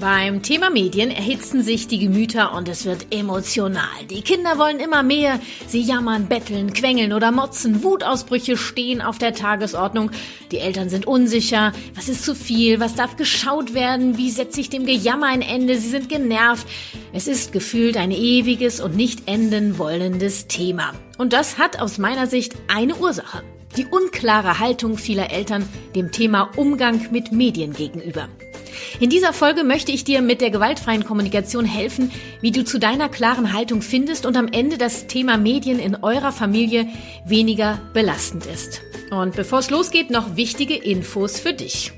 Beim Thema Medien erhitzen sich die Gemüter und es wird emotional. Die Kinder wollen immer mehr. Sie jammern, betteln, quengeln oder motzen. Wutausbrüche stehen auf der Tagesordnung. Die Eltern sind unsicher. Was ist zu viel? Was darf geschaut werden? Wie setze ich dem Gejammer ein Ende? Sie sind genervt. Es ist gefühlt ein ewiges und nicht enden wollendes Thema. Und das hat aus meiner Sicht eine Ursache. Die unklare Haltung vieler Eltern dem Thema Umgang mit Medien gegenüber. In dieser Folge möchte ich dir mit der gewaltfreien Kommunikation helfen, wie du zu deiner klaren Haltung findest und am Ende das Thema Medien in eurer Familie weniger belastend ist. Und bevor es losgeht, noch wichtige Infos für dich.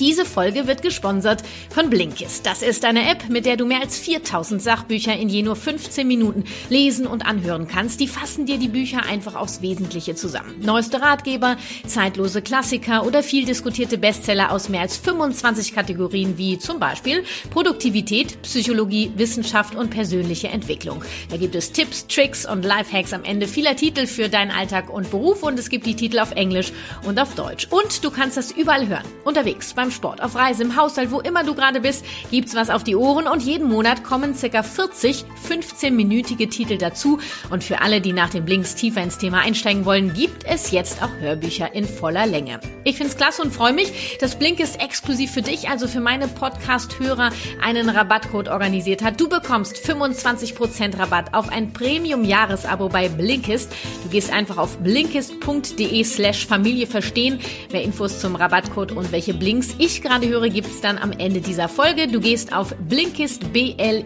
Diese Folge wird gesponsert von Blinkist. Das ist eine App, mit der du mehr als 4000 Sachbücher in je nur 15 Minuten lesen und anhören kannst. Die fassen dir die Bücher einfach aufs Wesentliche zusammen. Neueste Ratgeber, zeitlose Klassiker oder viel diskutierte Bestseller aus mehr als 25 Kategorien wie zum Beispiel Produktivität, Psychologie, Wissenschaft und persönliche Entwicklung. Da gibt es Tipps, Tricks und Lifehacks am Ende vieler Titel für deinen Alltag und Beruf und es gibt die Titel auf Englisch und auf Deutsch. Und du kannst das überall hören. Unterwegs, beim Sport, auf Reise, im Haushalt, wo immer du gerade bist, gibt's was auf die Ohren und jeden Monat kommen circa 40 15-minütige Titel dazu. Und für alle, die nach den Blinks tiefer ins Thema einsteigen wollen, gibt es jetzt auch Hörbücher in voller Länge. Ich find's klasse und freue mich, dass Blink ist exklusiv für dich, also für meine Podcast-Hörer, einen Rabattcode organisiert hat. Du bekommst 25% Rabatt auf ein Premium-Jahresabo bei Blinkist. Du gehst einfach auf blinkist.de slash Familie verstehen. Mehr Infos zum Rabattcode und welche Blinks ich gerade höre, gibt's dann am Ende dieser Folge. Du gehst auf blinkist, B-L-I-N-K-I-S-T.de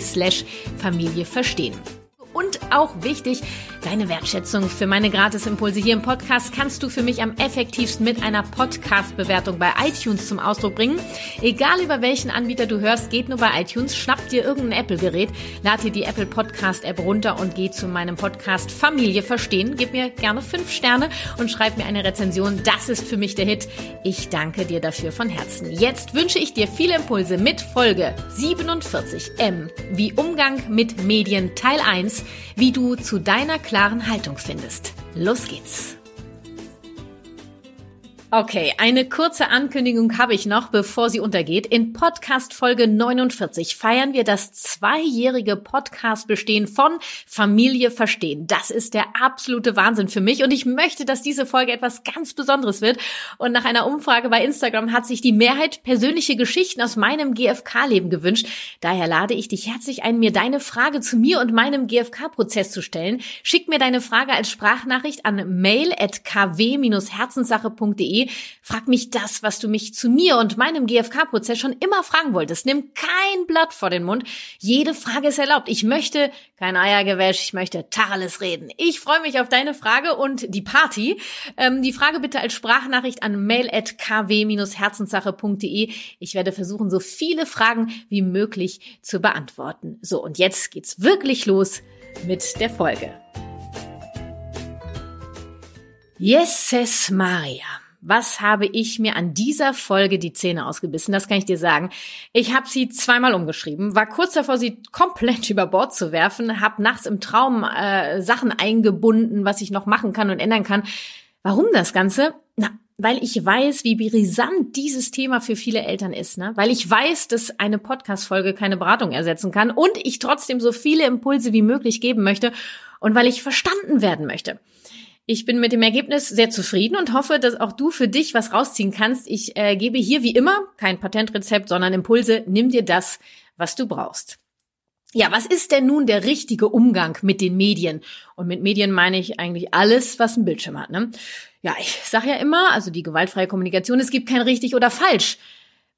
slash Familie verstehen. Und auch wichtig, deine Wertschätzung für meine Gratisimpulse hier im Podcast kannst du für mich am effektivsten mit einer Podcast-Bewertung bei iTunes zum Ausdruck bringen. Egal über welchen Anbieter du hörst, geht nur bei iTunes, schnapp dir irgendein Apple-Gerät, lad dir die Apple Podcast-App runter und geh zu meinem Podcast Familie verstehen. Gib mir gerne fünf Sterne und schreib mir eine Rezension. Das ist für mich der Hit. Ich danke dir dafür von Herzen. Jetzt wünsche ich dir viele Impulse mit Folge 47 M wie Umgang mit Medien Teil 1 wie du zu deiner klaren Haltung findest. Los geht's! Okay, eine kurze Ankündigung habe ich noch, bevor sie untergeht. In Podcast Folge 49 feiern wir das zweijährige Podcast-Bestehen von Familie Verstehen. Das ist der absolute Wahnsinn für mich und ich möchte, dass diese Folge etwas ganz Besonderes wird. Und nach einer Umfrage bei Instagram hat sich die Mehrheit persönliche Geschichten aus meinem GFK-Leben gewünscht. Daher lade ich dich herzlich ein, mir deine Frage zu mir und meinem GFK-Prozess zu stellen. Schick mir deine Frage als Sprachnachricht an mail.kw-herzenssache.de Frag mich das, was du mich zu mir und meinem GFK-Prozess schon immer fragen wolltest. Nimm kein Blatt vor den Mund. Jede Frage ist erlaubt. Ich möchte kein Eiergewäsch, ich möchte Tacheles reden. Ich freue mich auf deine Frage und die Party. Ähm, die Frage bitte als Sprachnachricht an mail.kw-herzenssache.de. Ich werde versuchen, so viele Fragen wie möglich zu beantworten. So, und jetzt geht's wirklich los mit der Folge. Jesus Maria. Was habe ich mir an dieser Folge die Zähne ausgebissen? Das kann ich dir sagen. Ich habe sie zweimal umgeschrieben, war kurz davor, sie komplett über Bord zu werfen, habe nachts im Traum äh, Sachen eingebunden, was ich noch machen kann und ändern kann. Warum das Ganze? Na, weil ich weiß, wie brisant dieses Thema für viele Eltern ist, ne? Weil ich weiß, dass eine Podcast-Folge keine Beratung ersetzen kann und ich trotzdem so viele Impulse wie möglich geben möchte und weil ich verstanden werden möchte. Ich bin mit dem Ergebnis sehr zufrieden und hoffe, dass auch du für dich was rausziehen kannst. Ich äh, gebe hier wie immer kein Patentrezept, sondern Impulse. Nimm dir das, was du brauchst. Ja, was ist denn nun der richtige Umgang mit den Medien? Und mit Medien meine ich eigentlich alles, was ein Bildschirm hat. Ne? Ja, ich sage ja immer, also die gewaltfreie Kommunikation, es gibt kein richtig oder falsch.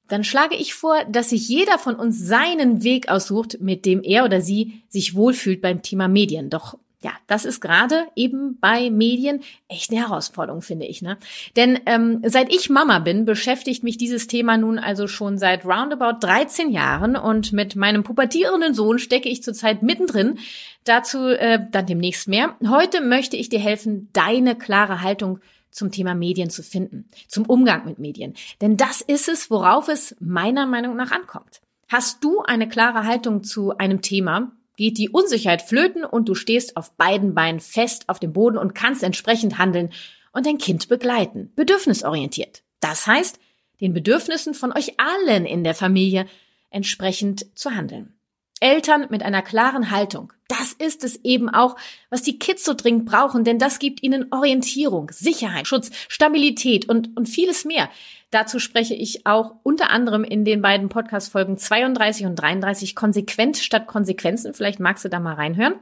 Dann schlage ich vor, dass sich jeder von uns seinen Weg aussucht, mit dem er oder sie sich wohlfühlt beim Thema Medien. Doch Ja, das ist gerade eben bei Medien echt eine Herausforderung, finde ich. Ne? Denn ähm, seit ich Mama bin, beschäftigt mich dieses Thema nun also schon seit roundabout 13 Jahren und mit meinem pubertierenden Sohn stecke ich zurzeit mittendrin. Dazu äh, dann demnächst mehr. Heute möchte ich dir helfen, deine klare Haltung zum Thema Medien zu finden, zum Umgang mit Medien. Denn das ist es, worauf es meiner Meinung nach ankommt. Hast du eine klare Haltung zu einem Thema, geht die Unsicherheit flöten und du stehst auf beiden Beinen fest auf dem Boden und kannst entsprechend handeln und dein Kind begleiten, bedürfnisorientiert. Das heißt, den Bedürfnissen von euch allen in der Familie entsprechend zu handeln. Eltern mit einer klaren Haltung. Das ist es eben auch, was die Kids so dringend brauchen, denn das gibt ihnen Orientierung, Sicherheit, Schutz, Stabilität und, und vieles mehr. Dazu spreche ich auch unter anderem in den beiden Podcast-Folgen 32 und 33 konsequent statt Konsequenzen. Vielleicht magst du da mal reinhören.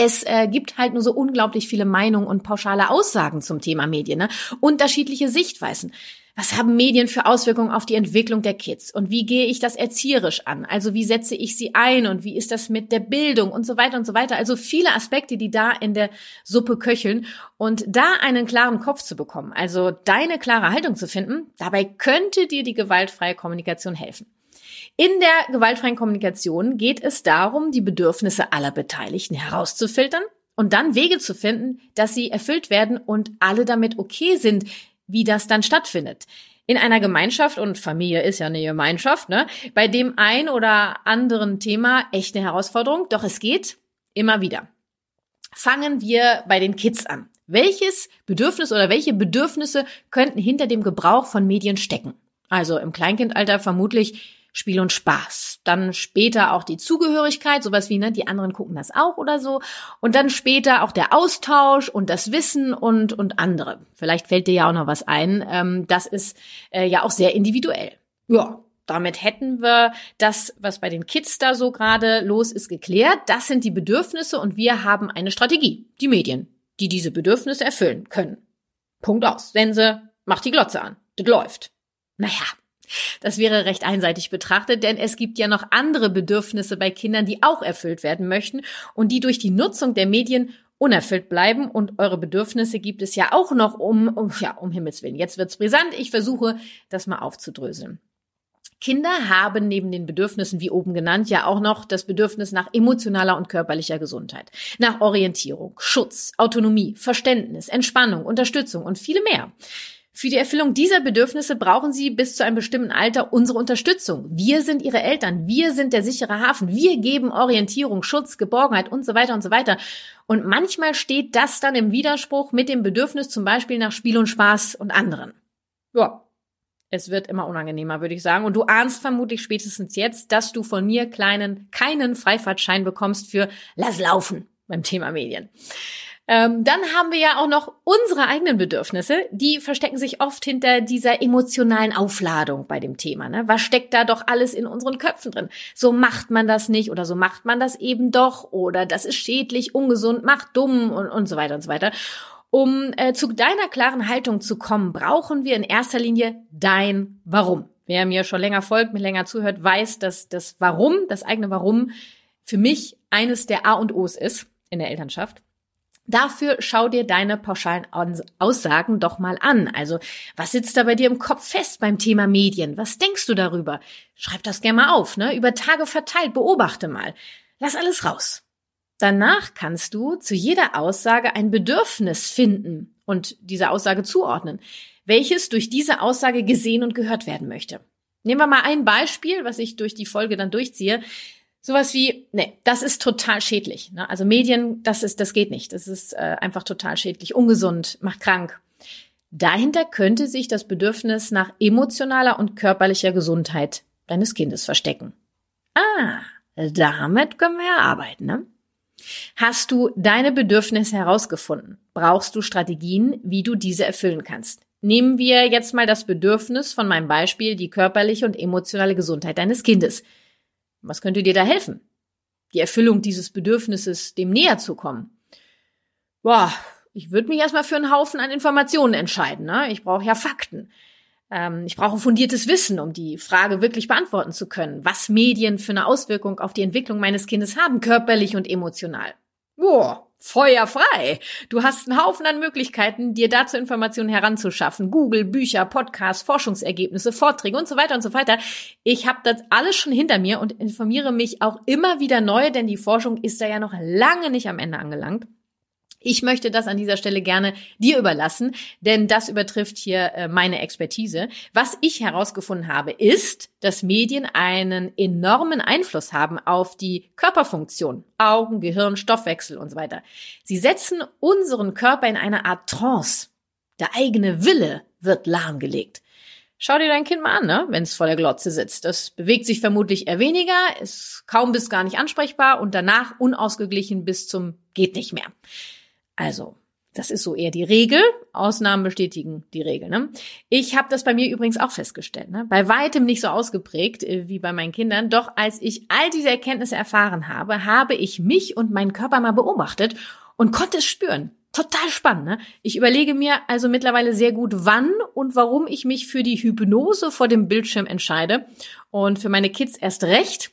Es äh, gibt halt nur so unglaublich viele Meinungen und pauschale Aussagen zum Thema Medien, ne? unterschiedliche Sichtweisen. Was haben Medien für Auswirkungen auf die Entwicklung der Kids? Und wie gehe ich das erzieherisch an? Also wie setze ich sie ein? Und wie ist das mit der Bildung und so weiter und so weiter? Also viele Aspekte, die da in der Suppe köcheln. Und da einen klaren Kopf zu bekommen, also deine klare Haltung zu finden, dabei könnte dir die gewaltfreie Kommunikation helfen. In der gewaltfreien Kommunikation geht es darum, die Bedürfnisse aller Beteiligten herauszufiltern und dann Wege zu finden, dass sie erfüllt werden und alle damit okay sind, wie das dann stattfindet. In einer Gemeinschaft, und Familie ist ja eine Gemeinschaft, ne, bei dem ein oder anderen Thema echt eine Herausforderung, doch es geht immer wieder. Fangen wir bei den Kids an. Welches Bedürfnis oder welche Bedürfnisse könnten hinter dem Gebrauch von Medien stecken? Also im Kleinkindalter vermutlich Spiel und Spaß. Dann später auch die Zugehörigkeit, sowas wie, ne, die anderen gucken das auch oder so. Und dann später auch der Austausch und das Wissen und, und andere. Vielleicht fällt dir ja auch noch was ein. Ähm, das ist äh, ja auch sehr individuell. Ja, damit hätten wir das, was bei den Kids da so gerade los ist, geklärt. Das sind die Bedürfnisse und wir haben eine Strategie. Die Medien, die diese Bedürfnisse erfüllen können. Punkt aus. Sense, macht die Glotze an. Das läuft. Naja, das wäre recht einseitig betrachtet, denn es gibt ja noch andere Bedürfnisse bei Kindern, die auch erfüllt werden möchten und die durch die Nutzung der Medien unerfüllt bleiben und eure Bedürfnisse gibt es ja auch noch um, um ja, um Himmels Willen. Jetzt wird's brisant. Ich versuche, das mal aufzudröseln. Kinder haben neben den Bedürfnissen, wie oben genannt, ja auch noch das Bedürfnis nach emotionaler und körperlicher Gesundheit, nach Orientierung, Schutz, Autonomie, Verständnis, Entspannung, Unterstützung und viele mehr. Für die Erfüllung dieser Bedürfnisse brauchen sie bis zu einem bestimmten Alter unsere Unterstützung. Wir sind ihre Eltern, wir sind der sichere Hafen, wir geben Orientierung, Schutz, Geborgenheit und so weiter und so weiter. Und manchmal steht das dann im Widerspruch mit dem Bedürfnis zum Beispiel nach Spiel und Spaß und anderen. Ja, es wird immer unangenehmer, würde ich sagen. Und du ahnst vermutlich spätestens jetzt, dass du von mir kleinen, keinen Freifahrtschein bekommst für Lass laufen beim Thema Medien. Ähm, dann haben wir ja auch noch unsere eigenen Bedürfnisse. Die verstecken sich oft hinter dieser emotionalen Aufladung bei dem Thema. Ne? Was steckt da doch alles in unseren Köpfen drin? So macht man das nicht oder so macht man das eben doch oder das ist schädlich, ungesund, macht dumm und, und so weiter und so weiter. Um äh, zu deiner klaren Haltung zu kommen, brauchen wir in erster Linie dein Warum. Wer mir schon länger folgt, mir länger zuhört, weiß, dass das Warum, das eigene Warum, für mich eines der A und O's ist in der Elternschaft. Dafür schau dir deine pauschalen Aussagen doch mal an. Also, was sitzt da bei dir im Kopf fest beim Thema Medien? Was denkst du darüber? Schreib das gerne mal auf, ne? Über Tage verteilt, beobachte mal. Lass alles raus. Danach kannst du zu jeder Aussage ein Bedürfnis finden und diese Aussage zuordnen, welches durch diese Aussage gesehen und gehört werden möchte. Nehmen wir mal ein Beispiel, was ich durch die Folge dann durchziehe. Sowas wie, nee, das ist total schädlich. Ne? Also Medien, das ist, das geht nicht. Das ist äh, einfach total schädlich, ungesund, macht krank. Dahinter könnte sich das Bedürfnis nach emotionaler und körperlicher Gesundheit deines Kindes verstecken. Ah, damit können wir ja arbeiten, ne? Hast du deine Bedürfnisse herausgefunden? Brauchst du Strategien, wie du diese erfüllen kannst? Nehmen wir jetzt mal das Bedürfnis von meinem Beispiel, die körperliche und emotionale Gesundheit deines Kindes. Was könnte dir da helfen? Die Erfüllung dieses Bedürfnisses, dem näher zu kommen. Boah, ich würde mich erstmal für einen Haufen an Informationen entscheiden. Ne? Ich brauche ja Fakten. Ähm, ich brauche fundiertes Wissen, um die Frage wirklich beantworten zu können, was Medien für eine Auswirkung auf die Entwicklung meines Kindes haben, körperlich und emotional. Boah, Feuer frei. Du hast einen Haufen an Möglichkeiten, dir dazu Informationen heranzuschaffen. Google, Bücher, Podcasts, Forschungsergebnisse, Vorträge und so weiter und so weiter. Ich habe das alles schon hinter mir und informiere mich auch immer wieder neu, denn die Forschung ist da ja noch lange nicht am Ende angelangt. Ich möchte das an dieser Stelle gerne dir überlassen, denn das übertrifft hier äh, meine Expertise. Was ich herausgefunden habe, ist, dass Medien einen enormen Einfluss haben auf die Körperfunktion, Augen, Gehirn, Stoffwechsel und so weiter. Sie setzen unseren Körper in eine Art Trance. Der eigene Wille wird lahmgelegt. Schau dir dein Kind mal an, ne? wenn es vor der Glotze sitzt. Das bewegt sich vermutlich eher weniger, ist kaum bis gar nicht ansprechbar und danach unausgeglichen bis zum geht nicht mehr. Also, das ist so eher die Regel. Ausnahmen bestätigen die Regel. Ne? Ich habe das bei mir übrigens auch festgestellt. Ne? Bei weitem nicht so ausgeprägt äh, wie bei meinen Kindern. Doch als ich all diese Erkenntnisse erfahren habe, habe ich mich und meinen Körper mal beobachtet und konnte es spüren. Total spannend. Ne? Ich überlege mir also mittlerweile sehr gut, wann und warum ich mich für die Hypnose vor dem Bildschirm entscheide. Und für meine Kids erst recht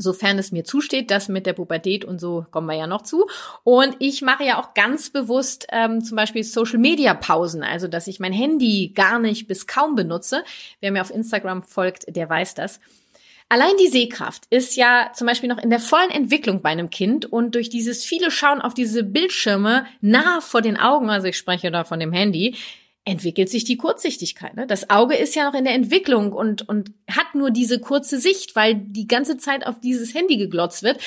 sofern es mir zusteht, das mit der Pubertät und so kommen wir ja noch zu. Und ich mache ja auch ganz bewusst ähm, zum Beispiel Social-Media-Pausen, also dass ich mein Handy gar nicht bis kaum benutze. Wer mir auf Instagram folgt, der weiß das. Allein die Sehkraft ist ja zum Beispiel noch in der vollen Entwicklung bei einem Kind und durch dieses viele Schauen auf diese Bildschirme nah vor den Augen, also ich spreche da von dem Handy, entwickelt sich die Kurzsichtigkeit. Ne? Das Auge ist ja noch in der Entwicklung und, und hat nur diese kurze Sicht, weil die ganze Zeit auf dieses Handy geglotzt wird.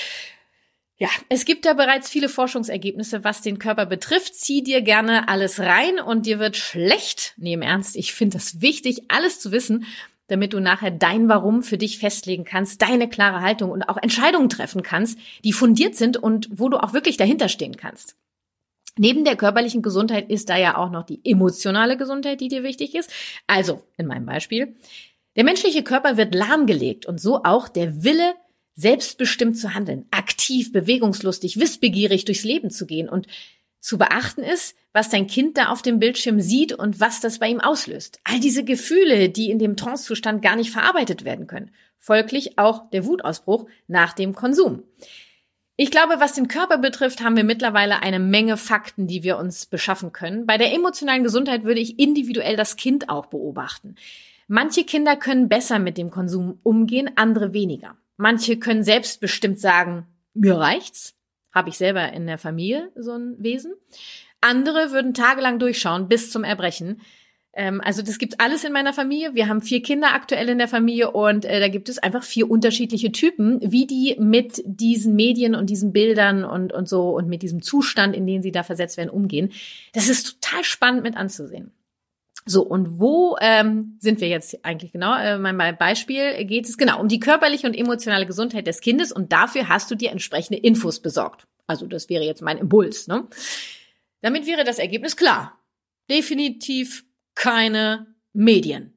Ja, es gibt da bereits viele Forschungsergebnisse, was den Körper betrifft. Zieh dir gerne alles rein und dir wird schlecht. Nee, im Ernst, ich finde das wichtig, alles zu wissen, damit du nachher dein Warum für dich festlegen kannst, deine klare Haltung und auch Entscheidungen treffen kannst, die fundiert sind und wo du auch wirklich dahinter stehen kannst. Neben der körperlichen Gesundheit ist da ja auch noch die emotionale Gesundheit, die dir wichtig ist. Also, in meinem Beispiel, der menschliche Körper wird lahmgelegt und so auch der Wille, selbstbestimmt zu handeln, aktiv, bewegungslustig, wissbegierig durchs Leben zu gehen. Und zu beachten ist, was dein Kind da auf dem Bildschirm sieht und was das bei ihm auslöst. All diese Gefühle, die in dem Trancezustand gar nicht verarbeitet werden können. Folglich auch der Wutausbruch nach dem Konsum. Ich glaube, was den Körper betrifft, haben wir mittlerweile eine Menge Fakten, die wir uns beschaffen können. Bei der emotionalen Gesundheit würde ich individuell das Kind auch beobachten. Manche Kinder können besser mit dem Konsum umgehen, andere weniger. Manche können selbstbestimmt sagen, mir reicht's. Habe ich selber in der Familie so ein Wesen. Andere würden tagelang durchschauen bis zum Erbrechen. Ähm, also das gibt alles in meiner Familie. Wir haben vier Kinder aktuell in der Familie und äh, da gibt es einfach vier unterschiedliche Typen, wie die mit diesen Medien und diesen Bildern und, und so und mit diesem Zustand, in den sie da versetzt werden, umgehen. Das ist total spannend mit anzusehen. So, und wo ähm, sind wir jetzt eigentlich genau? Äh, mein Beispiel geht es genau um die körperliche und emotionale Gesundheit des Kindes und dafür hast du dir entsprechende Infos besorgt. Also das wäre jetzt mein Impuls. Ne? Damit wäre das Ergebnis klar. Definitiv keine Medien.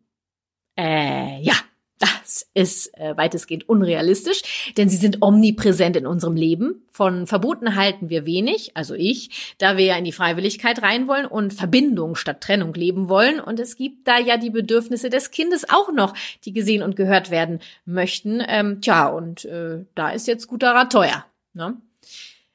Äh, ja, das ist äh, weitestgehend unrealistisch, denn sie sind omnipräsent in unserem Leben. Von Verboten halten wir wenig, also ich, da wir ja in die Freiwilligkeit rein wollen und Verbindung statt Trennung leben wollen. Und es gibt da ja die Bedürfnisse des Kindes auch noch, die gesehen und gehört werden möchten. Ähm, tja, und äh, da ist jetzt guter Rat teuer. Ne?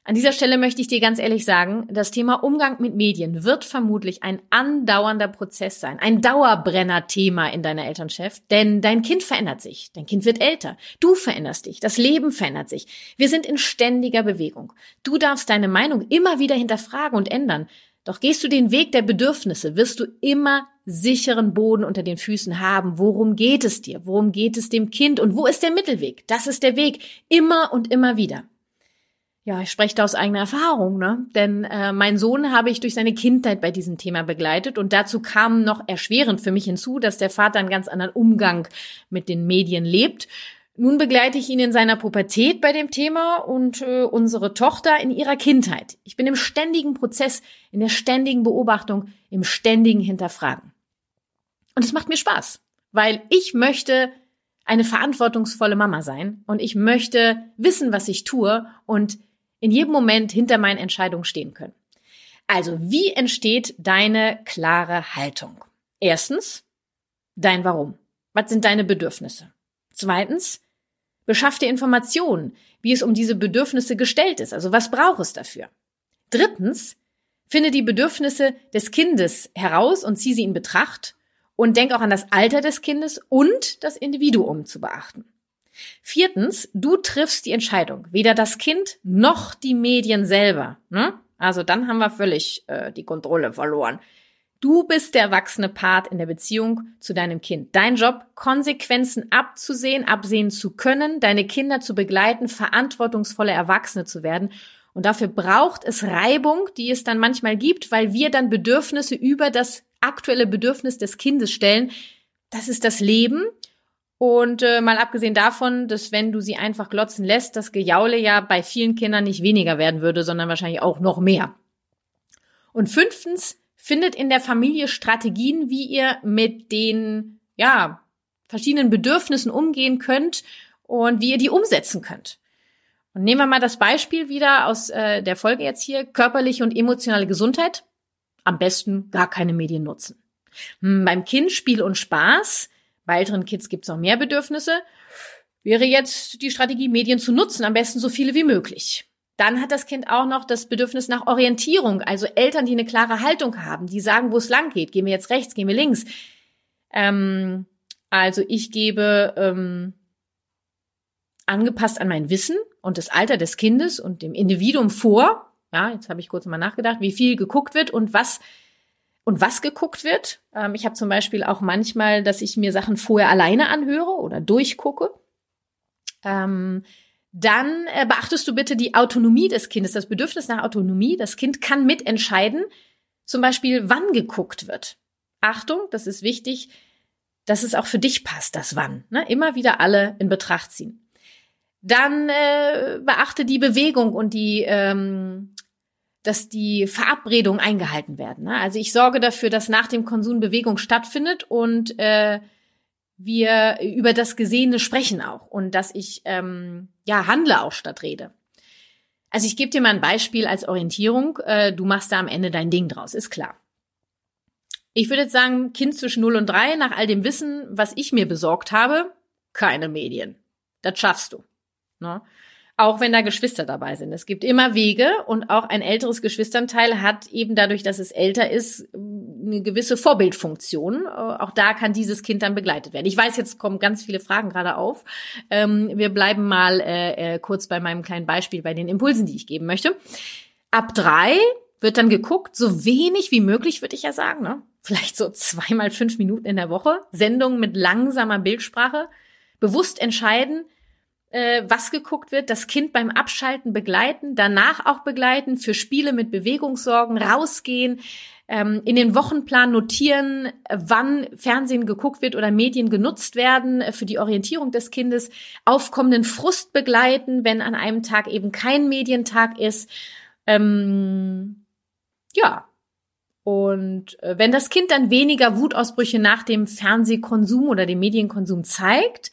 An dieser Stelle möchte ich dir ganz ehrlich sagen, das Thema Umgang mit Medien wird vermutlich ein andauernder Prozess sein, ein Dauerbrenner-Thema in deiner Elternschaft, denn dein Kind verändert sich, dein Kind wird älter, du veränderst dich, das Leben verändert sich. Wir sind in ständiger Bewegung. Du darfst deine Meinung immer wieder hinterfragen und ändern. Doch gehst du den Weg der Bedürfnisse, wirst du immer sicheren Boden unter den Füßen haben. Worum geht es dir? Worum geht es dem Kind? Und wo ist der Mittelweg? Das ist der Weg. Immer und immer wieder. Ja, ich spreche da aus eigener Erfahrung, ne? Denn äh, mein Sohn habe ich durch seine Kindheit bei diesem Thema begleitet und dazu kam noch erschwerend für mich hinzu, dass der Vater einen ganz anderen Umgang mit den Medien lebt. Nun begleite ich ihn in seiner Pubertät bei dem Thema und äh, unsere Tochter in ihrer Kindheit. Ich bin im ständigen Prozess, in der ständigen Beobachtung, im ständigen Hinterfragen. Und es macht mir Spaß, weil ich möchte eine verantwortungsvolle Mama sein und ich möchte wissen, was ich tue und in jedem Moment hinter meinen Entscheidungen stehen können. Also, wie entsteht deine klare Haltung? Erstens, dein Warum. Was sind deine Bedürfnisse? Zweitens, beschaff dir Informationen, wie es um diese Bedürfnisse gestellt ist. Also, was braucht es dafür? Drittens, finde die Bedürfnisse des Kindes heraus und zieh sie in Betracht und denk auch an das Alter des Kindes und das Individuum zu beachten. Viertens, du triffst die Entscheidung, weder das Kind noch die Medien selber. Ne? Also dann haben wir völlig äh, die Kontrolle verloren. Du bist der erwachsene Part in der Beziehung zu deinem Kind. Dein Job, Konsequenzen abzusehen, absehen zu können, deine Kinder zu begleiten, verantwortungsvolle Erwachsene zu werden. Und dafür braucht es Reibung, die es dann manchmal gibt, weil wir dann Bedürfnisse über das aktuelle Bedürfnis des Kindes stellen. Das ist das Leben. Und äh, mal abgesehen davon, dass wenn du sie einfach glotzen lässt, das Gejaule ja bei vielen Kindern nicht weniger werden würde, sondern wahrscheinlich auch noch mehr. Und fünftens, findet in der Familie Strategien, wie ihr mit den, ja, verschiedenen Bedürfnissen umgehen könnt und wie ihr die umsetzen könnt. Und nehmen wir mal das Beispiel wieder aus äh, der Folge jetzt hier, körperliche und emotionale Gesundheit. Am besten gar keine Medien nutzen. Hm, beim Kind Spiel und Spaß, bei älteren Kids gibt's noch mehr Bedürfnisse, wäre jetzt die Strategie, Medien zu nutzen, am besten so viele wie möglich. Dann hat das Kind auch noch das Bedürfnis nach Orientierung, also Eltern, die eine klare Haltung haben, die sagen, wo es lang geht. Gehen wir jetzt rechts, gehen wir links. Ähm, also ich gebe ähm, angepasst an mein Wissen und das Alter des Kindes und dem Individuum vor. Ja, jetzt habe ich kurz mal nachgedacht, wie viel geguckt wird und was und was geguckt wird. Ähm, ich habe zum Beispiel auch manchmal, dass ich mir Sachen vorher alleine anhöre oder durchgucke. Ähm, dann äh, beachtest du bitte die Autonomie des Kindes, das Bedürfnis nach Autonomie. Das Kind kann mitentscheiden, zum Beispiel, wann geguckt wird. Achtung, das ist wichtig, dass es auch für dich passt, das wann. Ne? Immer wieder alle in Betracht ziehen. Dann äh, beachte die Bewegung und die, ähm, dass die Verabredungen eingehalten werden. Ne? Also ich sorge dafür, dass nach dem Konsum Bewegung stattfindet und äh, wir über das Gesehene sprechen auch und dass ich ähm, ja handle auch statt rede. Also ich gebe dir mal ein Beispiel als Orientierung. Äh, du machst da am Ende dein Ding draus, ist klar. Ich würde jetzt sagen, Kind zwischen 0 und 3, nach all dem Wissen, was ich mir besorgt habe, keine Medien. Das schaffst du. Ne? Auch wenn da Geschwister dabei sind. Es gibt immer Wege und auch ein älteres Geschwisternteil hat eben dadurch, dass es älter ist, eine gewisse Vorbildfunktion. Äh, auch da kann dieses Kind dann begleitet werden. Ich weiß, jetzt kommen ganz viele Fragen gerade auf. Ähm, wir bleiben mal äh, äh, kurz bei meinem kleinen Beispiel, bei den Impulsen, die ich geben möchte. Ab drei wird dann geguckt, so wenig wie möglich, würde ich ja sagen, ne? Vielleicht so zweimal fünf Minuten in der Woche. Sendungen mit langsamer Bildsprache. Bewusst entscheiden, äh, was geguckt wird, das Kind beim Abschalten begleiten, danach auch begleiten, für Spiele mit Bewegungssorgen rausgehen, ähm, in den Wochenplan notieren, wann Fernsehen geguckt wird oder Medien genutzt werden äh, für die Orientierung des Kindes, aufkommenden Frust begleiten, wenn an einem Tag eben kein Medientag ist. Ähm, ja. Und äh, wenn das Kind dann weniger Wutausbrüche nach dem Fernsehkonsum oder dem Medienkonsum zeigt,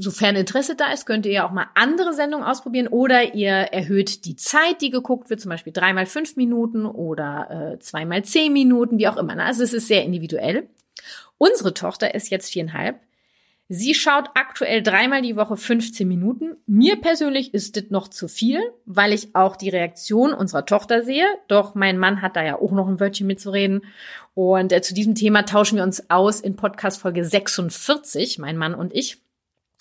sofern Interesse da ist, könnt ihr auch mal andere Sendungen ausprobieren oder ihr erhöht die Zeit, die geguckt wird, zum Beispiel dreimal fünf Minuten oder äh, zweimal zehn Minuten, wie auch immer. Ne? Also es ist sehr individuell. Unsere Tochter ist jetzt viereinhalb. Sie schaut aktuell dreimal die Woche 15 Minuten. Mir persönlich ist das noch zu viel, weil ich auch die Reaktion unserer Tochter sehe. Doch mein Mann hat da ja auch noch ein Wörtchen mitzureden. Und äh, zu diesem Thema tauschen wir uns aus in Podcast Folge 46, mein Mann und ich.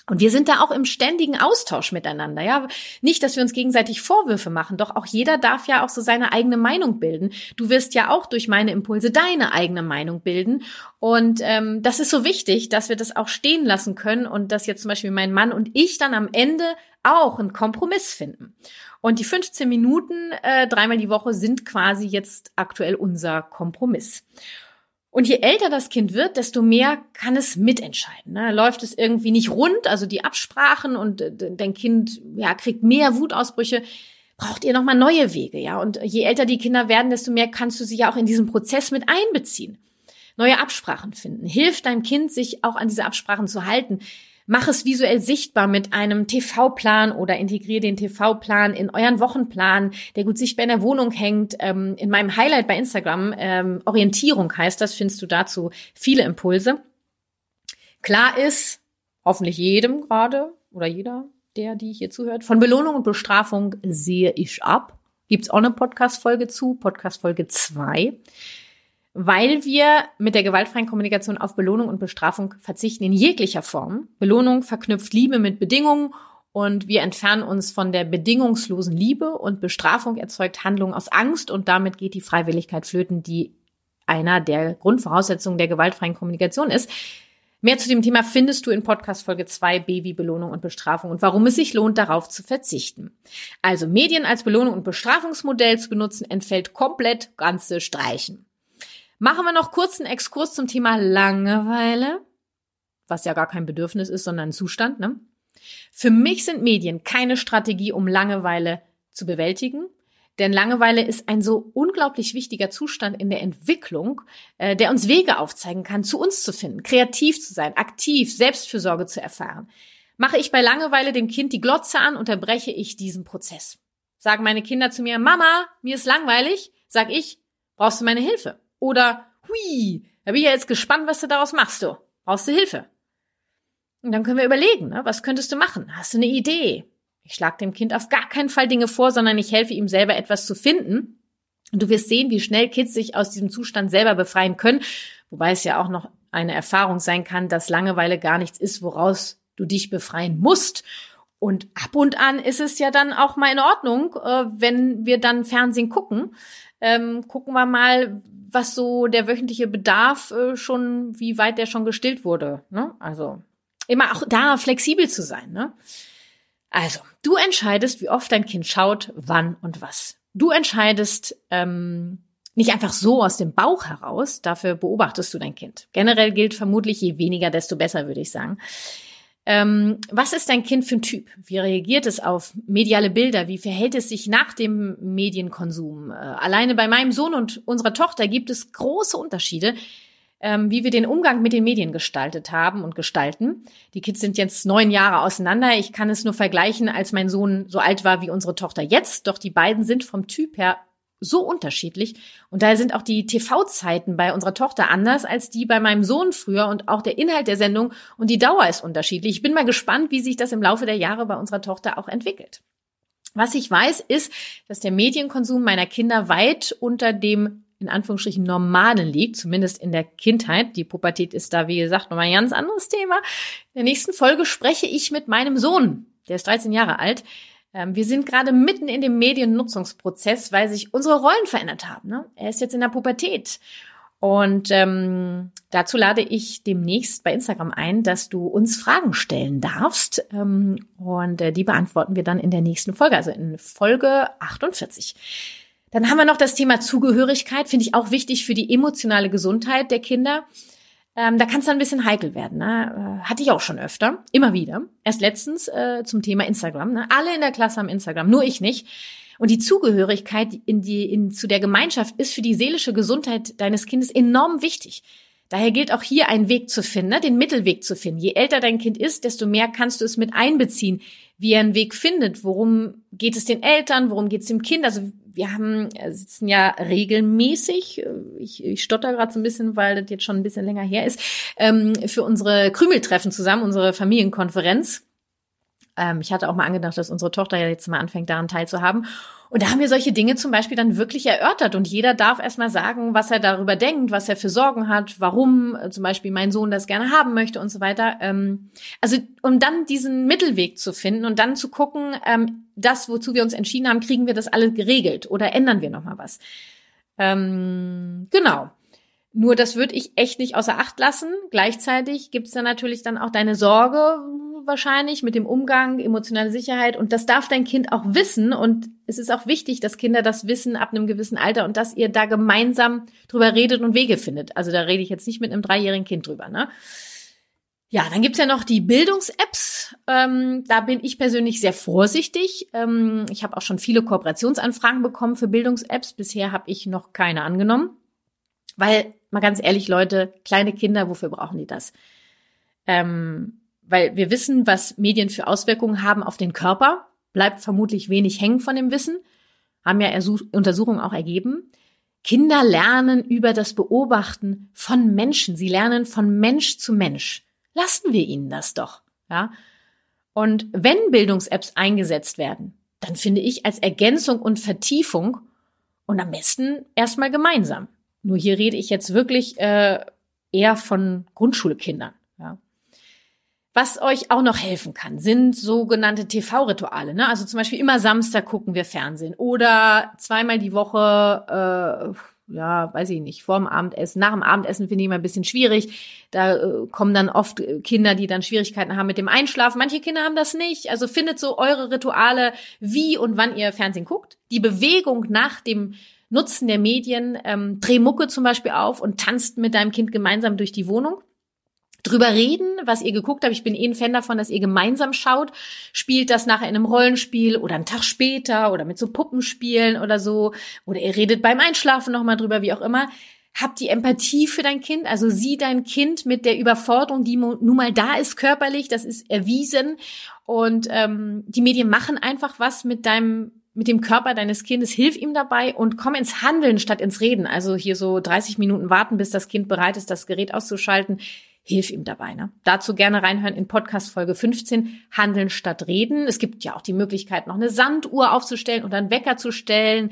Und wir sind da auch im ständigen Austausch miteinander, ja. Nicht, dass wir uns gegenseitig Vorwürfe machen, doch auch jeder darf ja auch so seine eigene Meinung bilden. Du wirst ja auch durch meine Impulse deine eigene Meinung bilden. Und ähm, das ist so wichtig, dass wir das auch stehen lassen können und dass jetzt zum Beispiel mein Mann und ich dann am Ende auch einen Kompromiss finden. Und die 15 Minuten äh, dreimal die Woche sind quasi jetzt aktuell unser Kompromiss. Und je älter das Kind wird, desto mehr kann es mitentscheiden. Ne? Läuft es irgendwie nicht rund, also die Absprachen und äh, dein Kind ja, kriegt mehr Wutausbrüche, braucht ihr nochmal neue Wege, ja. Und je älter die Kinder werden, desto mehr kannst du sie ja auch in diesen Prozess mit einbeziehen. Neue Absprachen finden. Hilft deinem Kind, sich auch an diese Absprachen zu halten. Mach es visuell sichtbar mit einem TV-Plan oder integriere den TV-Plan in euren Wochenplan, der gut sichtbar in der Wohnung hängt. Ähm, in meinem Highlight bei Instagram, ähm, Orientierung heißt das, findest du dazu viele Impulse. Klar ist, hoffentlich jedem gerade oder jeder, der, die hier zuhört, von Belohnung und Bestrafung sehe ich ab. Gibt's auch eine Podcast-Folge zu, Podcast-Folge 2 weil wir mit der gewaltfreien Kommunikation auf Belohnung und Bestrafung verzichten in jeglicher Form. Belohnung verknüpft Liebe mit Bedingungen und wir entfernen uns von der bedingungslosen Liebe und Bestrafung erzeugt Handlung aus Angst und damit geht die Freiwilligkeit flöten, die einer der Grundvoraussetzungen der gewaltfreien Kommunikation ist. Mehr zu dem Thema findest du in Podcast Folge 2 Baby Belohnung und Bestrafung und warum es sich lohnt, darauf zu verzichten. Also Medien als Belohnung und Bestrafungsmodell zu benutzen, entfällt komplett ganze Streichen. Machen wir noch kurz einen Exkurs zum Thema Langeweile, was ja gar kein Bedürfnis ist, sondern ein Zustand. Ne? Für mich sind Medien keine Strategie, um Langeweile zu bewältigen. Denn Langeweile ist ein so unglaublich wichtiger Zustand in der Entwicklung, äh, der uns Wege aufzeigen kann, zu uns zu finden, kreativ zu sein, aktiv, Selbstfürsorge zu erfahren. Mache ich bei Langeweile dem Kind die Glotze an, unterbreche ich diesen Prozess. Sagen meine Kinder zu mir, Mama, mir ist langweilig, sag ich, brauchst du meine Hilfe? Oder, hui, da bin ich ja jetzt gespannt, was du daraus machst, du. Brauchst du Hilfe? Und dann können wir überlegen, ne? was könntest du machen? Hast du eine Idee? Ich schlage dem Kind auf gar keinen Fall Dinge vor, sondern ich helfe ihm selber etwas zu finden. Und du wirst sehen, wie schnell Kids sich aus diesem Zustand selber befreien können. Wobei es ja auch noch eine Erfahrung sein kann, dass Langeweile gar nichts ist, woraus du dich befreien musst. Und ab und an ist es ja dann auch mal in Ordnung, äh, wenn wir dann Fernsehen gucken. Ähm, gucken wir mal, was so der wöchentliche Bedarf äh, schon, wie weit der schon gestillt wurde. Ne? Also immer auch da flexibel zu sein. Ne? Also, du entscheidest, wie oft dein Kind schaut, wann und was. Du entscheidest ähm, nicht einfach so aus dem Bauch heraus, dafür beobachtest du dein Kind. Generell gilt vermutlich, je weniger, desto besser, würde ich sagen. Ähm, was ist dein Kind für ein Typ? Wie reagiert es auf mediale Bilder? Wie verhält es sich nach dem Medienkonsum? Äh, alleine bei meinem Sohn und unserer Tochter gibt es große Unterschiede, ähm, wie wir den Umgang mit den Medien gestaltet haben und gestalten. Die Kids sind jetzt neun Jahre auseinander. Ich kann es nur vergleichen, als mein Sohn so alt war wie unsere Tochter jetzt. Doch die beiden sind vom Typ her so unterschiedlich. Und daher sind auch die TV-Zeiten bei unserer Tochter anders als die bei meinem Sohn früher und auch der Inhalt der Sendung und die Dauer ist unterschiedlich. Ich bin mal gespannt, wie sich das im Laufe der Jahre bei unserer Tochter auch entwickelt. Was ich weiß, ist, dass der Medienkonsum meiner Kinder weit unter dem in Anführungsstrichen normalen liegt, zumindest in der Kindheit. Die Pubertät ist da, wie gesagt, nochmal ein ganz anderes Thema. In der nächsten Folge spreche ich mit meinem Sohn, der ist 13 Jahre alt, wir sind gerade mitten in dem Mediennutzungsprozess, weil sich unsere Rollen verändert haben. Ne? Er ist jetzt in der Pubertät. Und ähm, dazu lade ich demnächst bei Instagram ein, dass du uns Fragen stellen darfst. Ähm, und äh, die beantworten wir dann in der nächsten Folge, also in Folge 48. Dann haben wir noch das Thema Zugehörigkeit, finde ich auch wichtig für die emotionale Gesundheit der Kinder. Ähm, da kann es dann ein bisschen heikel werden. Ne? Äh, hatte ich auch schon öfter, immer wieder. Erst letztens äh, zum Thema Instagram. Ne? Alle in der Klasse haben Instagram, nur ich nicht. Und die Zugehörigkeit in die, in, zu der Gemeinschaft ist für die seelische Gesundheit deines Kindes enorm wichtig. Daher gilt auch hier einen Weg zu finden, ne? den Mittelweg zu finden. Je älter dein Kind ist, desto mehr kannst du es mit einbeziehen, wie er einen Weg findet. Worum geht es den Eltern? Worum geht es dem Kind? Also wir haben äh, sitzen ja regelmäßig, äh, ich, ich stotter gerade so ein bisschen, weil das jetzt schon ein bisschen länger her ist, ähm, für unsere Krümeltreffen zusammen, unsere Familienkonferenz. Ähm, ich hatte auch mal angedacht, dass unsere Tochter ja jetzt mal anfängt, daran teilzuhaben. Und da haben wir solche Dinge zum Beispiel dann wirklich erörtert und jeder darf erstmal sagen, was er darüber denkt, was er für Sorgen hat, warum äh, zum Beispiel mein Sohn das gerne haben möchte und so weiter. Ähm, also um dann diesen Mittelweg zu finden und dann zu gucken, ähm, das, wozu wir uns entschieden haben, kriegen wir das alle geregelt oder ändern wir nochmal was. Ähm, genau. Nur das würde ich echt nicht außer Acht lassen. Gleichzeitig gibt's da natürlich dann auch deine Sorge, wahrscheinlich mit dem Umgang, emotionale Sicherheit. Und das darf dein Kind auch wissen. Und es ist auch wichtig, dass Kinder das wissen ab einem gewissen Alter und dass ihr da gemeinsam drüber redet und Wege findet. Also da rede ich jetzt nicht mit einem dreijährigen Kind drüber. Ne? Ja, dann gibt's ja noch die Bildungs-Apps. Ähm, da bin ich persönlich sehr vorsichtig. Ähm, ich habe auch schon viele Kooperationsanfragen bekommen für Bildungs-Apps. Bisher habe ich noch keine angenommen. Weil, mal ganz ehrlich, Leute, kleine Kinder, wofür brauchen die das? Ähm, weil wir wissen, was Medien für Auswirkungen haben auf den Körper, bleibt vermutlich wenig hängen von dem Wissen, haben ja Untersuchungen auch ergeben. Kinder lernen über das Beobachten von Menschen. Sie lernen von Mensch zu Mensch. Lassen wir ihnen das doch, ja. Und wenn Bildungs-Apps eingesetzt werden, dann finde ich als Ergänzung und Vertiefung und am besten erstmal gemeinsam. Nur hier rede ich jetzt wirklich äh, eher von Grundschulkindern. Ja. Was euch auch noch helfen kann, sind sogenannte TV-Rituale. Ne? Also zum Beispiel immer Samstag gucken wir Fernsehen oder zweimal die Woche, äh, ja, weiß ich nicht, vor dem Abendessen. Nach dem Abendessen finde ich immer ein bisschen schwierig. Da äh, kommen dann oft Kinder, die dann Schwierigkeiten haben mit dem Einschlafen. Manche Kinder haben das nicht. Also findet so eure Rituale, wie und wann ihr Fernsehen guckt. Die Bewegung nach dem Nutzen der Medien, ähm, dreh Mucke zum Beispiel auf und tanzt mit deinem Kind gemeinsam durch die Wohnung. Drüber reden, was ihr geguckt habt. Ich bin eh ein Fan davon, dass ihr gemeinsam schaut. Spielt das nachher in einem Rollenspiel oder einen Tag später oder mit so Puppenspielen oder so. Oder ihr redet beim Einschlafen nochmal drüber, wie auch immer. Habt die Empathie für dein Kind, also sieh dein Kind mit der Überforderung, die nun mal da ist körperlich, das ist erwiesen. Und ähm, die Medien machen einfach was mit deinem mit dem Körper deines Kindes, hilf ihm dabei und komm ins Handeln statt ins Reden. Also hier so 30 Minuten warten, bis das Kind bereit ist, das Gerät auszuschalten. Hilf ihm dabei. Ne? Dazu gerne reinhören in Podcast Folge 15, Handeln statt Reden. Es gibt ja auch die Möglichkeit, noch eine Sanduhr aufzustellen oder einen Wecker zu stellen.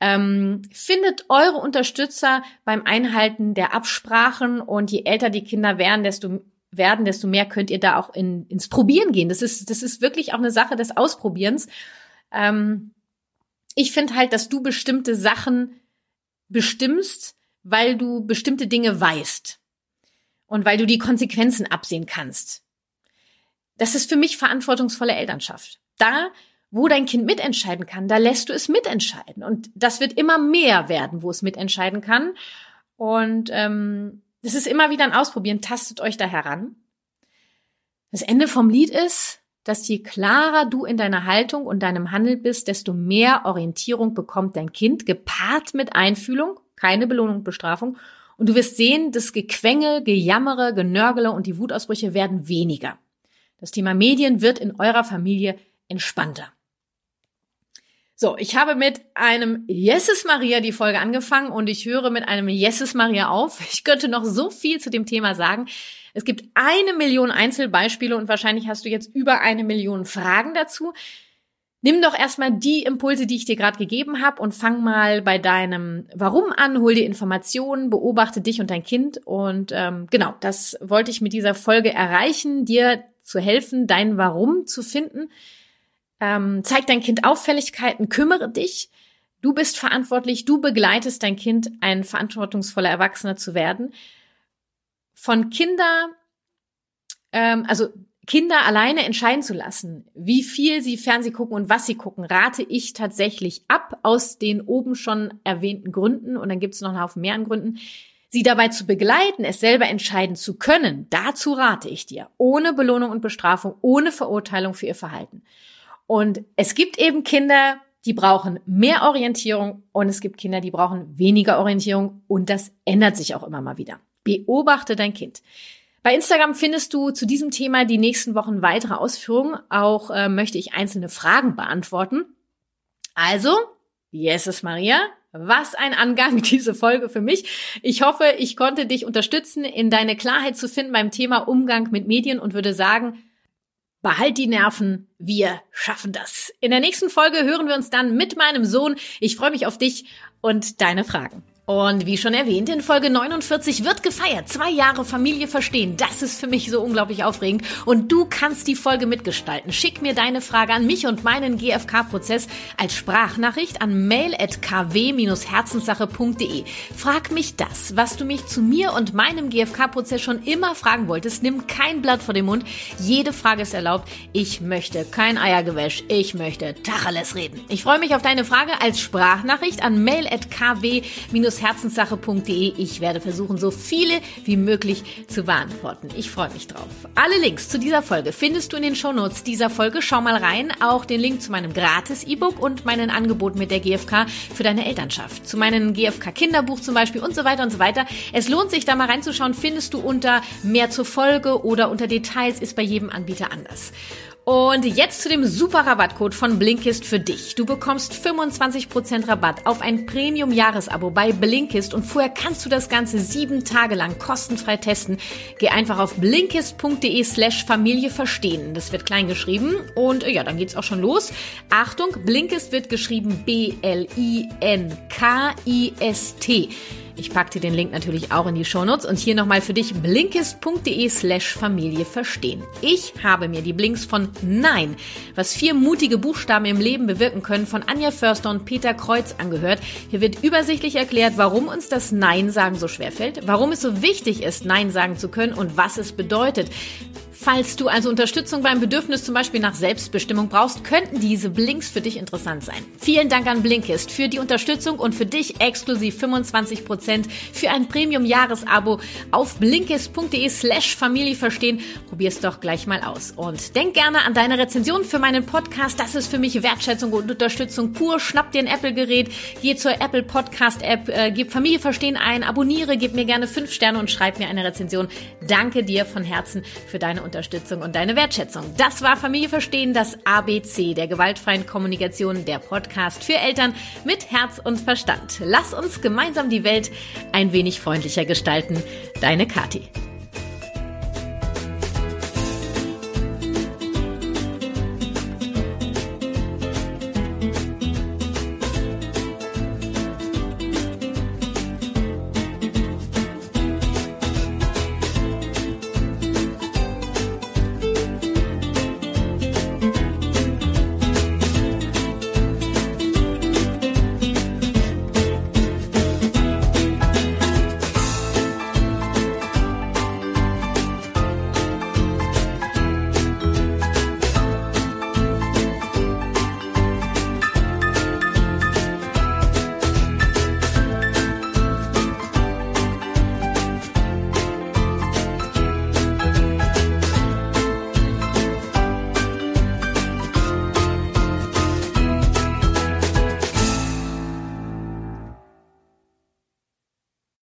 Ähm, findet eure Unterstützer beim Einhalten der Absprachen und je älter die Kinder werden, desto werden, desto mehr könnt ihr da auch in, ins Probieren gehen. Das ist, das ist wirklich auch eine Sache des Ausprobierens. Ähm, ich finde halt, dass du bestimmte Sachen bestimmst, weil du bestimmte Dinge weißt und weil du die Konsequenzen absehen kannst. Das ist für mich verantwortungsvolle Elternschaft. Da, wo dein Kind mitentscheiden kann, da lässt du es mitentscheiden. Und das wird immer mehr werden, wo es mitentscheiden kann. Und ähm, das ist immer wieder ein Ausprobieren. Tastet euch da heran. Das Ende vom Lied ist, dass je klarer du in deiner Haltung und deinem Handel bist, desto mehr Orientierung bekommt dein Kind, gepaart mit Einfühlung, keine Belohnung, Bestrafung. Und du wirst sehen, das Gequengel, Gejammere, Genörgele und die Wutausbrüche werden weniger. Das Thema Medien wird in eurer Familie entspannter. So, ich habe mit einem Yeses Maria die Folge angefangen und ich höre mit einem Yeses Maria auf. Ich könnte noch so viel zu dem Thema sagen. Es gibt eine Million Einzelbeispiele und wahrscheinlich hast du jetzt über eine Million Fragen dazu. Nimm doch erstmal die Impulse, die ich dir gerade gegeben habe und fang mal bei deinem Warum an, hol dir Informationen, beobachte dich und dein Kind. Und ähm, genau, das wollte ich mit dieser Folge erreichen, dir zu helfen, dein Warum zu finden. Ähm, zeig dein Kind Auffälligkeiten, kümmere dich. Du bist verantwortlich, du begleitest dein Kind, ein verantwortungsvoller Erwachsener zu werden von Kinder, ähm, also Kinder alleine entscheiden zu lassen, wie viel sie Fernseh gucken und was sie gucken, rate ich tatsächlich ab aus den oben schon erwähnten Gründen. Und dann gibt es noch einen Haufen mehr an Gründen. Sie dabei zu begleiten, es selber entscheiden zu können, dazu rate ich dir. Ohne Belohnung und Bestrafung, ohne Verurteilung für ihr Verhalten. Und es gibt eben Kinder, die brauchen mehr Orientierung und es gibt Kinder, die brauchen weniger Orientierung und das ändert sich auch immer mal wieder. Beobachte dein Kind. Bei Instagram findest du zu diesem Thema die nächsten Wochen weitere Ausführungen. Auch äh, möchte ich einzelne Fragen beantworten. Also, Jesus Maria, was ein Angang diese Folge für mich. Ich hoffe, ich konnte dich unterstützen, in deine Klarheit zu finden beim Thema Umgang mit Medien und würde sagen, behalt die Nerven, wir schaffen das. In der nächsten Folge hören wir uns dann mit meinem Sohn. Ich freue mich auf dich und deine Fragen. Und wie schon erwähnt, in Folge 49 wird gefeiert. Zwei Jahre Familie verstehen. Das ist für mich so unglaublich aufregend. Und du kannst die Folge mitgestalten. Schick mir deine Frage an mich und meinen GFK-Prozess als Sprachnachricht an mail.kw-herzenssache.de. Frag mich das, was du mich zu mir und meinem GFK-Prozess schon immer fragen wolltest. Nimm kein Blatt vor den Mund. Jede Frage ist erlaubt. Ich möchte kein Eiergewäsch. Ich möchte Tacheles reden. Ich freue mich auf deine Frage als Sprachnachricht an mail.kw-herzenssache.de herzenssache.de. Ich werde versuchen, so viele wie möglich zu beantworten. Ich freue mich drauf. Alle Links zu dieser Folge findest du in den Shownotes dieser Folge. Schau mal rein. Auch den Link zu meinem Gratis-E-Book und meinen Angeboten mit der GfK für deine Elternschaft. Zu meinem GfK-Kinderbuch zum Beispiel und so weiter und so weiter. Es lohnt sich, da mal reinzuschauen. Findest du unter mehr zur Folge oder unter Details ist bei jedem Anbieter anders. Und jetzt zu dem super Rabattcode von Blinkist für dich. Du bekommst 25% Rabatt auf ein Premium-Jahresabo bei Blinkist und vorher kannst du das Ganze sieben Tage lang kostenfrei testen. Geh einfach auf blinkist.de slash Familie verstehen. Das wird klein geschrieben und ja, dann geht's auch schon los. Achtung, Blinkist wird geschrieben B-L-I-N-K-I-S-T. Ich packe dir den Link natürlich auch in die Shownotes und hier nochmal für dich blinkist.de slash Familie verstehen. Ich habe mir die Blinks von Nein, was vier mutige Buchstaben im Leben bewirken können, von Anja Förster und Peter Kreuz angehört. Hier wird übersichtlich erklärt, warum uns das Nein sagen so schwer fällt, warum es so wichtig ist, Nein sagen zu können und was es bedeutet. Falls du also Unterstützung beim Bedürfnis zum Beispiel nach Selbstbestimmung brauchst, könnten diese Blinks für dich interessant sein. Vielen Dank an Blinkist für die Unterstützung und für dich exklusiv 25% für ein Premium-Jahresabo auf blinkist.de slash Familie verstehen. Probier's doch gleich mal aus. Und denk gerne an deine Rezension für meinen Podcast. Das ist für mich Wertschätzung und Unterstützung pur. Schnapp dir ein Apple-Gerät, geh zur Apple Podcast-App, äh, gib Familie verstehen ein, abonniere, gib mir gerne fünf Sterne und schreib mir eine Rezension. Danke dir von Herzen für deine Unterstützung. Unterstützung und deine Wertschätzung. Das war Familie verstehen, das ABC der gewaltfreien Kommunikation, der Podcast für Eltern mit Herz und Verstand. Lass uns gemeinsam die Welt ein wenig freundlicher gestalten. Deine Kathi.